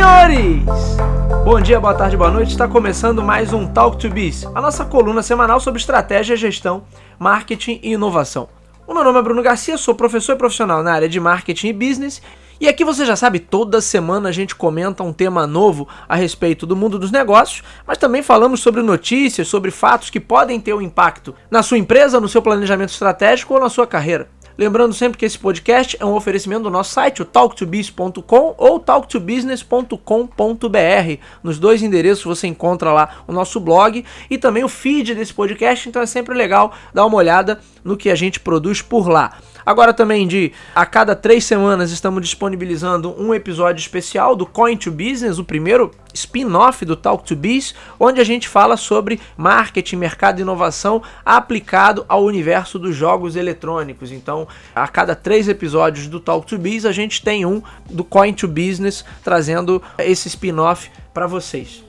senhores! Bom dia, boa tarde, boa noite. Está começando mais um Talk to Biz, a nossa coluna semanal sobre estratégia, gestão, marketing e inovação. O meu nome é Bruno Garcia, sou professor e profissional na área de marketing e business. E aqui você já sabe, toda semana a gente comenta um tema novo a respeito do mundo dos negócios, mas também falamos sobre notícias, sobre fatos que podem ter um impacto na sua empresa, no seu planejamento estratégico ou na sua carreira. Lembrando sempre que esse podcast é um oferecimento do nosso site, o talktobiz.com ou talktobusiness.com.br. Nos dois endereços você encontra lá o nosso blog e também o feed desse podcast, então é sempre legal dar uma olhada no que a gente produz por lá. Agora também de a cada três semanas estamos disponibilizando um episódio especial do Coin to Business, o primeiro spin-off do Talk to Biz, onde a gente fala sobre marketing, mercado e inovação aplicado ao universo dos jogos eletrônicos. Então, a cada três episódios do Talk to Biz, a gente tem um do Coin to Business trazendo esse spin-off para vocês.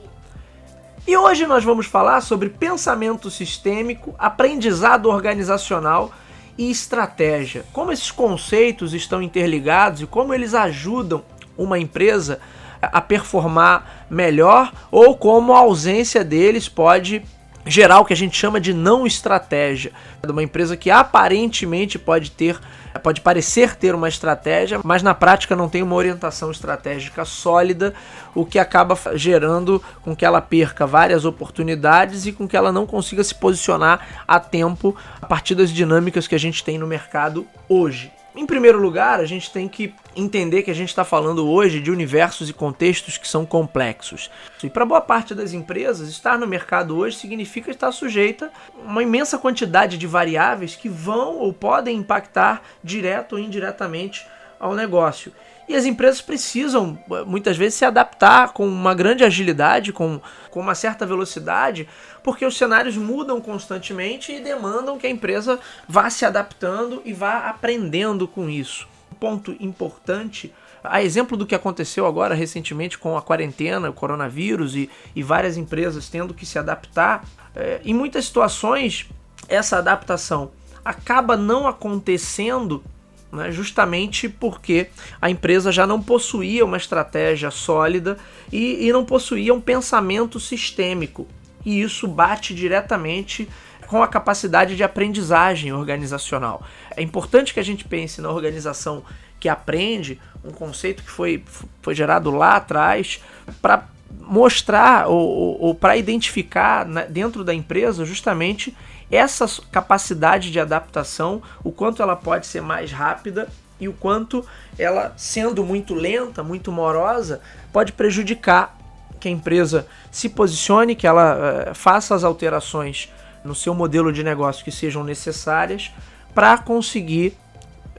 E hoje nós vamos falar sobre pensamento sistêmico, aprendizado organizacional e estratégia. Como esses conceitos estão interligados e como eles ajudam uma empresa a performar melhor ou como a ausência deles pode gerar o que a gente chama de não estratégia. De uma empresa que aparentemente pode ter, pode parecer ter uma estratégia, mas na prática não tem uma orientação estratégica sólida, o que acaba gerando com que ela perca várias oportunidades e com que ela não consiga se posicionar a tempo a partir das dinâmicas que a gente tem no mercado hoje. Em primeiro lugar, a gente tem que entender que a gente está falando hoje de universos e contextos que são complexos. E para boa parte das empresas, estar no mercado hoje significa estar sujeita a uma imensa quantidade de variáveis que vão ou podem impactar direto ou indiretamente ao negócio. E as empresas precisam, muitas vezes, se adaptar com uma grande agilidade, com, com uma certa velocidade, porque os cenários mudam constantemente e demandam que a empresa vá se adaptando e vá aprendendo com isso. Um ponto importante a exemplo do que aconteceu agora recentemente com a quarentena, o coronavírus e, e várias empresas tendo que se adaptar, é, em muitas situações essa adaptação acaba não acontecendo né, justamente porque a empresa já não possuía uma estratégia sólida e, e não possuía um pensamento sistêmico. E isso bate diretamente com a capacidade de aprendizagem organizacional. É importante que a gente pense na organização que aprende, um conceito que foi, foi gerado lá atrás, para mostrar ou, ou, ou para identificar né, dentro da empresa justamente essa capacidade de adaptação, o quanto ela pode ser mais rápida e o quanto ela, sendo muito lenta, muito morosa, pode prejudicar que a empresa se posicione, que ela uh, faça as alterações no seu modelo de negócio que sejam necessárias para conseguir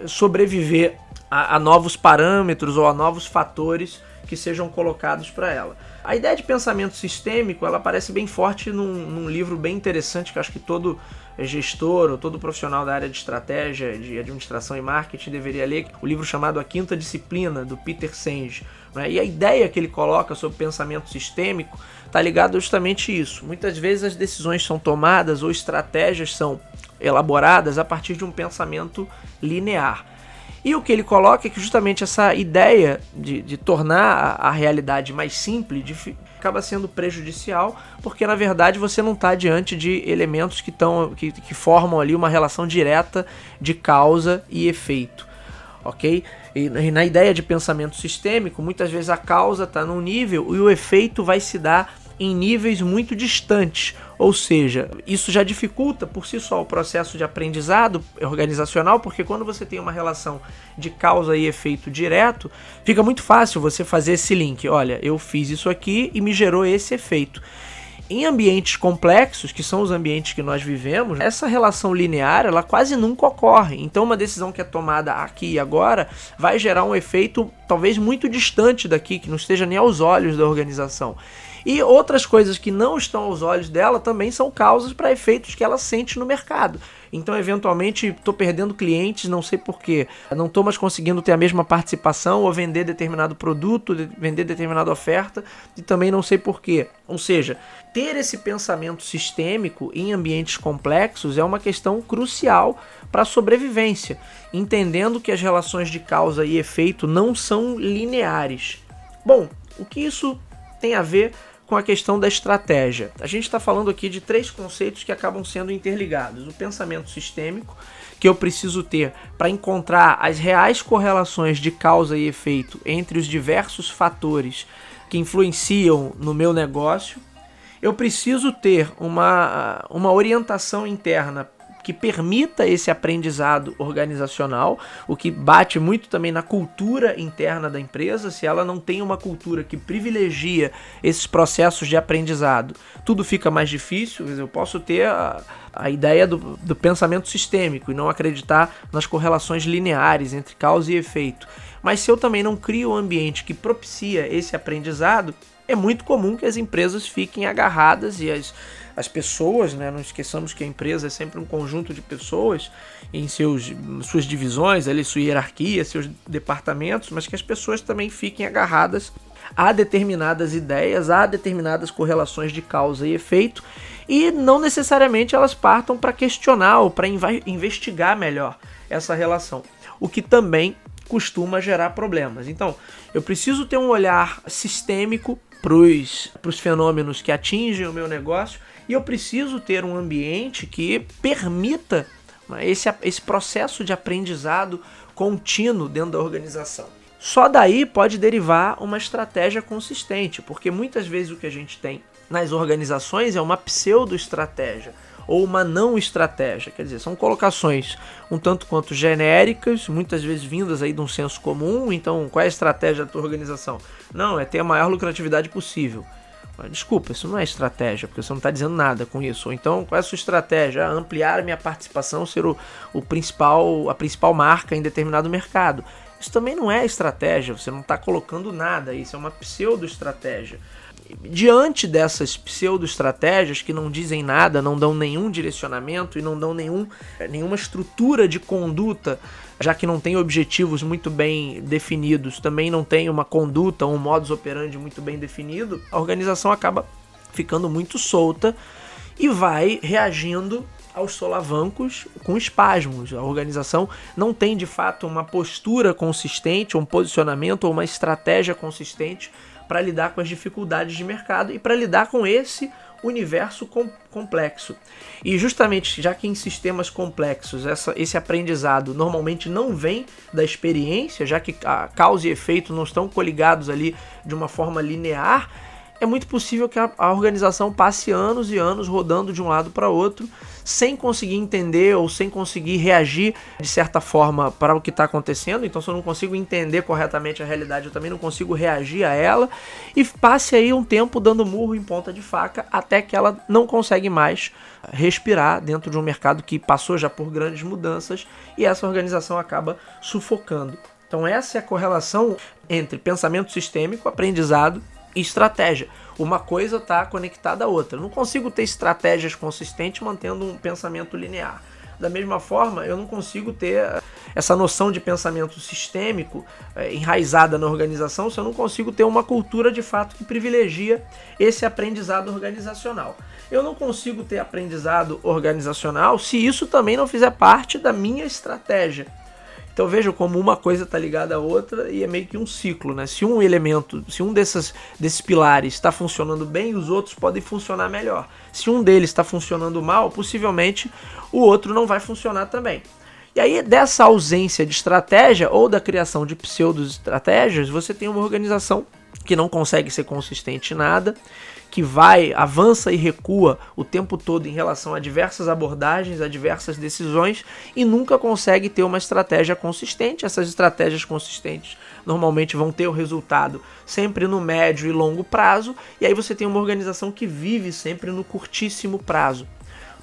sobreviver a, a novos parâmetros ou a novos fatores que sejam colocados para ela. A ideia de pensamento sistêmico ela aparece bem forte num, num, livro bem interessante que acho que todo gestor ou todo profissional da área de estratégia, de administração e marketing deveria ler, o livro chamado A Quinta Disciplina, do Peter Senge. Né? E a ideia que ele coloca sobre pensamento sistêmico está ligado justamente a isso. Muitas vezes as decisões são tomadas ou estratégias são elaboradas a partir de um pensamento linear. E o que ele coloca é que justamente essa ideia de, de tornar a, a, realidade mais simples de, acaba sendo prejudicial, porque na verdade você não está diante de elementos que, tão, que, que formam ali uma relação direta de causa e efeito. Ok? E, na ideia de pensamento sistêmico, muitas vezes a causa está num nível e o efeito vai se dar em níveis muito distantes, ou seja, isso já dificulta por si só o processo de aprendizado organizacional, porque quando você tem uma relação de causa e efeito direto, fica muito fácil você fazer esse link. Olha, eu fiz isso aqui e me gerou esse efeito. Em ambientes complexos, que são os ambientes que nós vivemos, essa relação linear ela quase nunca ocorre. Então, uma decisão que é tomada aqui e agora vai gerar um efeito talvez muito distante daqui, que não esteja nem aos olhos da organização. E outras coisas que não estão aos olhos dela também são causas para efeitos que ela sente no mercado. Então, eventualmente, estou perdendo clientes, não sei porquê. Não estou mais conseguindo ter a mesma participação ou vender determinado produto, vender determinada oferta, e também não sei porquê. Ou seja, ter esse pensamento sistêmico em ambientes complexos é uma questão crucial para a sobrevivência, entendendo que as relações de causa e efeito não são lineares Bom, o que isso tem a ver com a questão da estratégia? A gente está falando aqui de três conceitos que acabam sendo interligados: o pensamento sistêmico, que eu preciso ter para encontrar as reais correlações de causa e efeito entre os diversos fatores que influenciam no meu negócio. Eu preciso ter uma, uma orientação interna que permita esse aprendizado organizacional, o que bate muito também na cultura interna da empresa. Se ela não tem uma cultura que privilegia esses processos de aprendizado, tudo fica mais difícil. Eu posso ter a, a ideia do, do pensamento sistêmico e não acreditar nas correlações lineares entre causa e efeito. Mas se eu também não crio um ambiente que propicia esse aprendizado, é muito comum que as empresas fiquem agarradas e as as pessoas, né? Não esqueçamos que a empresa é sempre um conjunto de pessoas em seus, suas divisões, ali, sua hierarquia, seus departamentos, mas que as pessoas também fiquem agarradas a determinadas ideias, a determinadas correlações de causa e efeito, e não necessariamente elas partam para questionar ou para investigar melhor essa relação, o que também costuma gerar problemas. Então, eu preciso ter um olhar sistêmico para os fenômenos que atingem o meu negócio e eu preciso ter um ambiente que permita né, esse, esse processo de aprendizado contínuo dentro da organização. Só daí pode derivar uma estratégia consistente, porque muitas vezes o que a gente tem nas organizações é uma pseudo-estratégia ou uma não estratégia, quer dizer, são colocações um tanto quanto genéricas, muitas vezes vindas aí de um senso comum. Então, qual é a estratégia da tua organização? Não, é ter a maior lucratividade possível. Desculpa, isso não é estratégia, porque você não está dizendo nada com isso. Ou então, qual é a sua estratégia? Ah, ampliar a minha participação, ser o, o principal, a principal marca em determinado mercado. Isso também não é estratégia, você não está colocando nada, isso é uma pseudo-estratégia. Diante dessas pseudo-estratégias que não dizem nada, não dão nenhum direcionamento e não dão nenhum, nenhuma estrutura de conduta já que não tem objetivos muito bem definidos, também não tem uma conduta, um modus operandi muito bem definido, a organização acaba ficando muito solta e vai reagindo aos solavancos com espasmos. A organização não tem de fato uma postura consistente, um posicionamento ou uma estratégia consistente para lidar com as dificuldades de mercado e para lidar com esse universo com, complexo. E justamente já que em sistemas complexos essa, esse aprendizado normalmente não vem da experiência, já que a causa e efeito não estão coligados ali de uma forma linear, é muito possível que a, a organização passe anos e anos rodando de um lado para outro sem conseguir entender ou sem conseguir reagir de certa forma para o que está acontecendo. Então, se eu não consigo entender corretamente a realidade, eu também não consigo reagir a ela. E passe aí um tempo dando murro em ponta de faca até que ela não consegue mais respirar dentro de um mercado que passou já por grandes mudanças e essa organização acaba sufocando. Então, essa é a correlação entre pensamento sistêmico, aprendizado e estratégia. Uma coisa está conectada à outra. Eu não consigo ter estratégias consistentes mantendo um pensamento linear. Da mesma forma, eu não consigo ter essa noção de pensamento sistêmico é, enraizada na organização se eu não consigo ter uma cultura de fato que privilegia esse aprendizado organizacional. Eu não consigo ter aprendizado organizacional se isso também não fizer parte da minha estratégia. Então veja como uma coisa está ligada à outra e é meio que um ciclo, né? Se um elemento, se um desses, desses pilares está funcionando bem, os outros podem funcionar melhor. Se um deles está funcionando mal, possivelmente o outro não vai funcionar também. E aí, dessa ausência de estratégia ou da criação de pseudo-estratégias, você tem uma organização que não consegue ser consistente em nada, que vai, avança e recua o tempo todo em relação a diversas abordagens, a diversas decisões e nunca consegue ter uma estratégia consistente. Essas estratégias consistentes normalmente vão ter o resultado sempre no médio e longo prazo, e aí você tem uma organização que vive sempre no curtíssimo prazo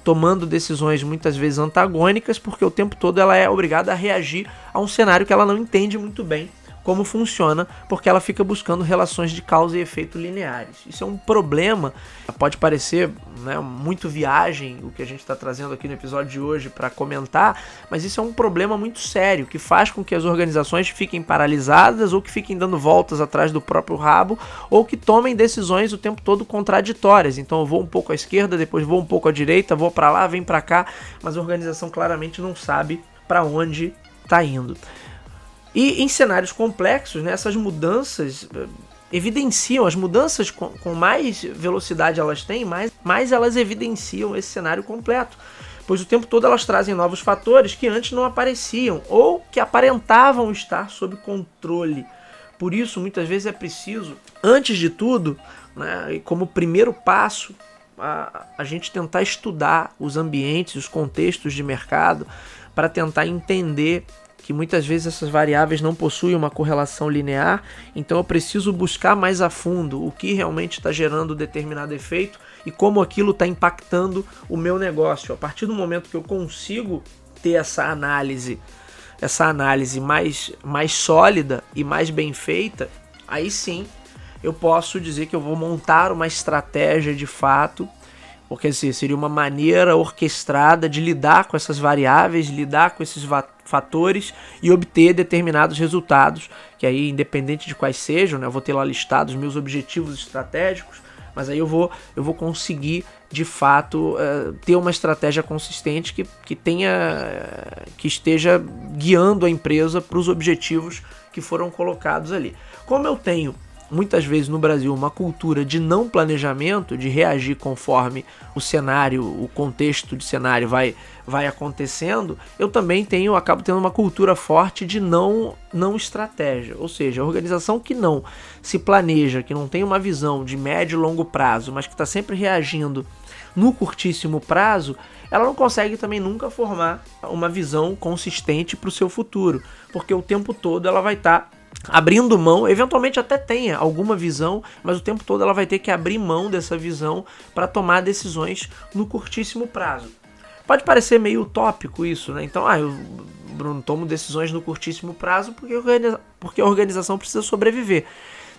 tomando decisões muitas vezes antagônicas, porque o tempo todo ela é obrigada a reagir a um cenário que ela não entende muito bem como funciona, porque ela fica buscando relações de causa e efeito lineares. Isso é um problema, pode parecer né, muito viagem o que a gente está trazendo aqui no episódio de hoje para comentar, mas isso é um problema muito sério que faz com que as organizações fiquem paralisadas ou que fiquem dando voltas atrás do próprio rabo ou que tomem decisões o tempo todo contraditórias. Então eu vou um pouco à esquerda, depois vou um pouco à direita, vou para lá, vem para cá, mas a organização claramente não sabe para onde está indo. E em cenários complexos, né, essas mudanças eh, evidenciam, as mudanças com, com mais velocidade elas têm, mais, mais elas evidenciam esse cenário completo. Pois o tempo todo elas trazem novos fatores que antes não apareciam ou que aparentavam estar sob controle. Por isso, muitas vezes é preciso, antes de tudo, né, como primeiro passo, a, a gente tentar estudar os ambientes, os contextos de mercado, para tentar entender que muitas vezes essas variáveis não possuem uma correlação linear, então eu preciso buscar mais a fundo o que realmente está gerando determinado efeito e como aquilo está impactando o meu negócio. A partir do momento que eu consigo ter essa análise, essa análise mais, mais sólida e mais bem feita, aí sim eu posso dizer que eu vou montar uma estratégia de fato porque assim, seria uma maneira orquestrada de lidar com essas variáveis, lidar com esses fatores e obter determinados resultados, que aí, independente de quais sejam, né, eu vou ter lá listados meus objetivos estratégicos, mas aí eu vou, eu vou conseguir de fato uh, ter uma estratégia consistente que, que tenha uh, que esteja guiando a empresa para os objetivos que foram colocados ali. Como eu tenho muitas vezes no Brasil uma cultura de não planejamento, de reagir conforme o cenário, o contexto de cenário vai, vai acontecendo, eu também tenho, acabo tendo uma cultura forte de não, não estratégia. Ou seja, a organização que não se planeja, que não tem uma visão de médio e longo prazo, mas que está sempre reagindo no curtíssimo prazo, ela não consegue também nunca formar uma visão consistente para o seu futuro, porque o tempo todo ela vai estar tá abrindo mão, eventualmente até tenha alguma visão, mas o tempo todo ela vai ter que abrir mão dessa visão para tomar decisões no curtíssimo prazo. Pode parecer meio utópico isso, né? Então, ah, eu, Bruno, tomo decisões no curtíssimo prazo porque, porque a organização precisa sobreviver.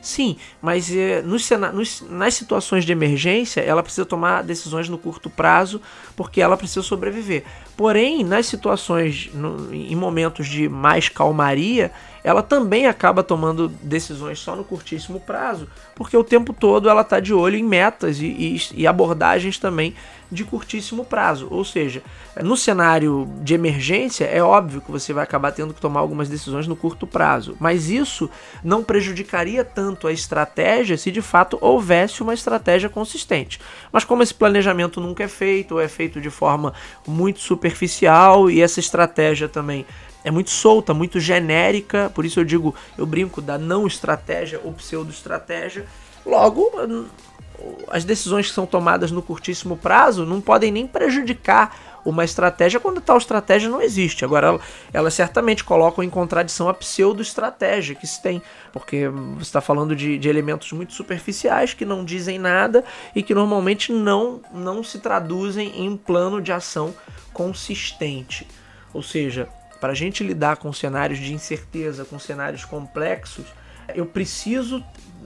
Sim, mas é, nos, nos, nas situações de emergência, ela precisa tomar decisões no curto prazo porque ela precisa sobreviver. Porém, nas situações, no, em momentos de mais calmaria, ela também acaba tomando decisões só no curtíssimo prazo, porque o tempo todo ela está de olho em metas e, e, e, abordagens também de curtíssimo prazo. Ou seja, no cenário de emergência, é óbvio que você vai acabar tendo que tomar algumas decisões no curto prazo, mas isso não prejudicaria tanto a estratégia se de fato houvesse uma estratégia consistente. Mas como esse planejamento nunca é feito, ou é feito de forma muito superficial e essa estratégia também é muito solta, muito genérica, por isso eu digo, eu brinco da não estratégia ou pseudo-estratégia. Logo, as decisões que são tomadas no curtíssimo prazo não podem nem prejudicar uma estratégia quando tal estratégia não existe. Agora, elas certamente colocam em contradição a pseudo-estratégia que se tem, porque você está falando de, de, elementos muito superficiais que não dizem nada e que normalmente não, não se traduzem em um plano de ação consistente. Ou seja, para a gente lidar com cenários de incerteza, com cenários complexos, eu preciso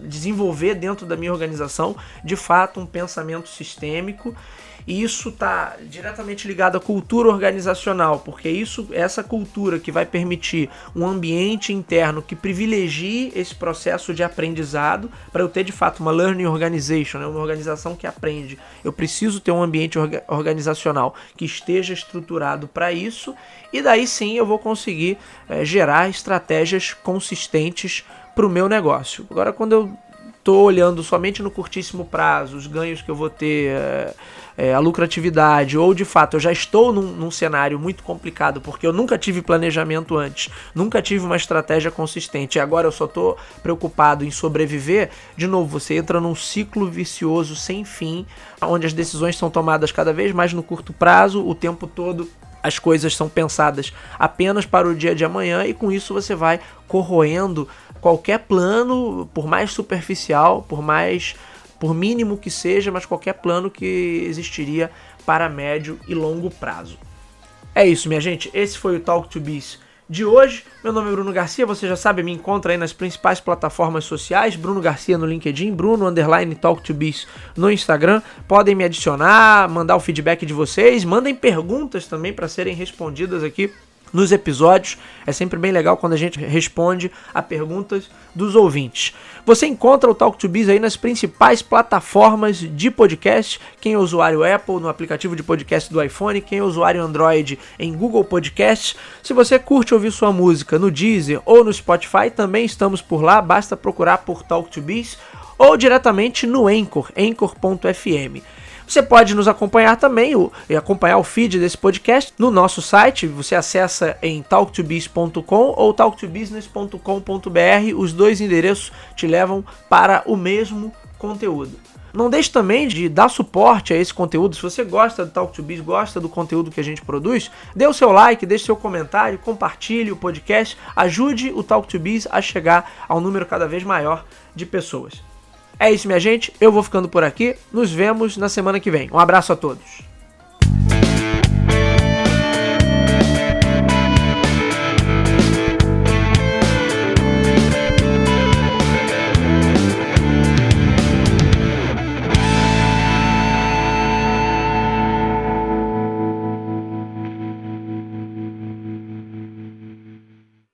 desenvolver dentro da minha organização de fato um pensamento sistêmico e isso está diretamente ligado à cultura organizacional, porque isso essa cultura que vai permitir um ambiente interno que privilegie esse processo de aprendizado para eu ter de fato uma learning organization, né, uma organização que aprende. Eu preciso ter um ambiente orga organizacional que esteja estruturado para isso e daí sim eu vou conseguir é, gerar estratégias consistentes para o meu negócio. Agora, quando eu estou olhando somente no curtíssimo prazo, os ganhos que eu vou ter, é, é, a lucratividade, ou de fato eu já estou num, num, cenário muito complicado porque eu nunca tive planejamento antes, nunca tive uma estratégia consistente e agora eu só estou preocupado em sobreviver, de novo você entra num ciclo vicioso sem fim, onde as decisões são tomadas cada vez mais no curto prazo, o tempo todo as coisas são pensadas apenas para o dia de amanhã e com isso você vai corroendo qualquer plano, por mais superficial, por mais por mínimo que seja, mas qualquer plano que existiria para médio e longo prazo. É isso, minha gente. Esse foi o Talk to Biz de hoje. Meu nome é Bruno Garcia, você já sabe, me encontra aí nas principais plataformas sociais, Bruno Garcia no LinkedIn, Bruno underline Talk to Biz no Instagram. Podem me adicionar, mandar o feedback de vocês, mandem perguntas também para serem respondidas aqui nos episódios. É sempre bem legal quando a gente responde a perguntas dos ouvintes. Você encontra o Talk to Biz aí nas principais plataformas de podcast. Quem é usuário Apple no aplicativo de podcast do iPhone, quem é usuário Android em Google Podcasts. Se você curte ouvir sua música no Deezer ou no Spotify, também estamos por lá. Basta procurar por Talk to Biz ou diretamente no Anchor, anchor.fm. Você pode nos acompanhar também o, e acompanhar o feed desse podcast no nosso site. Você acessa em talktobiz.com ou talktobusiness.com.br. Os dois endereços te levam para o mesmo conteúdo. Não deixe também de dar suporte a esse conteúdo. Se você gosta do Talk to Biz, gosta do conteúdo que a gente produz, dê o seu like, deixe seu comentário, compartilhe o podcast, ajude o Talk to Biz a chegar a um número cada vez maior de pessoas. É isso, minha gente. Eu vou ficando por aqui. Nos vemos na semana que vem. Um abraço a todos.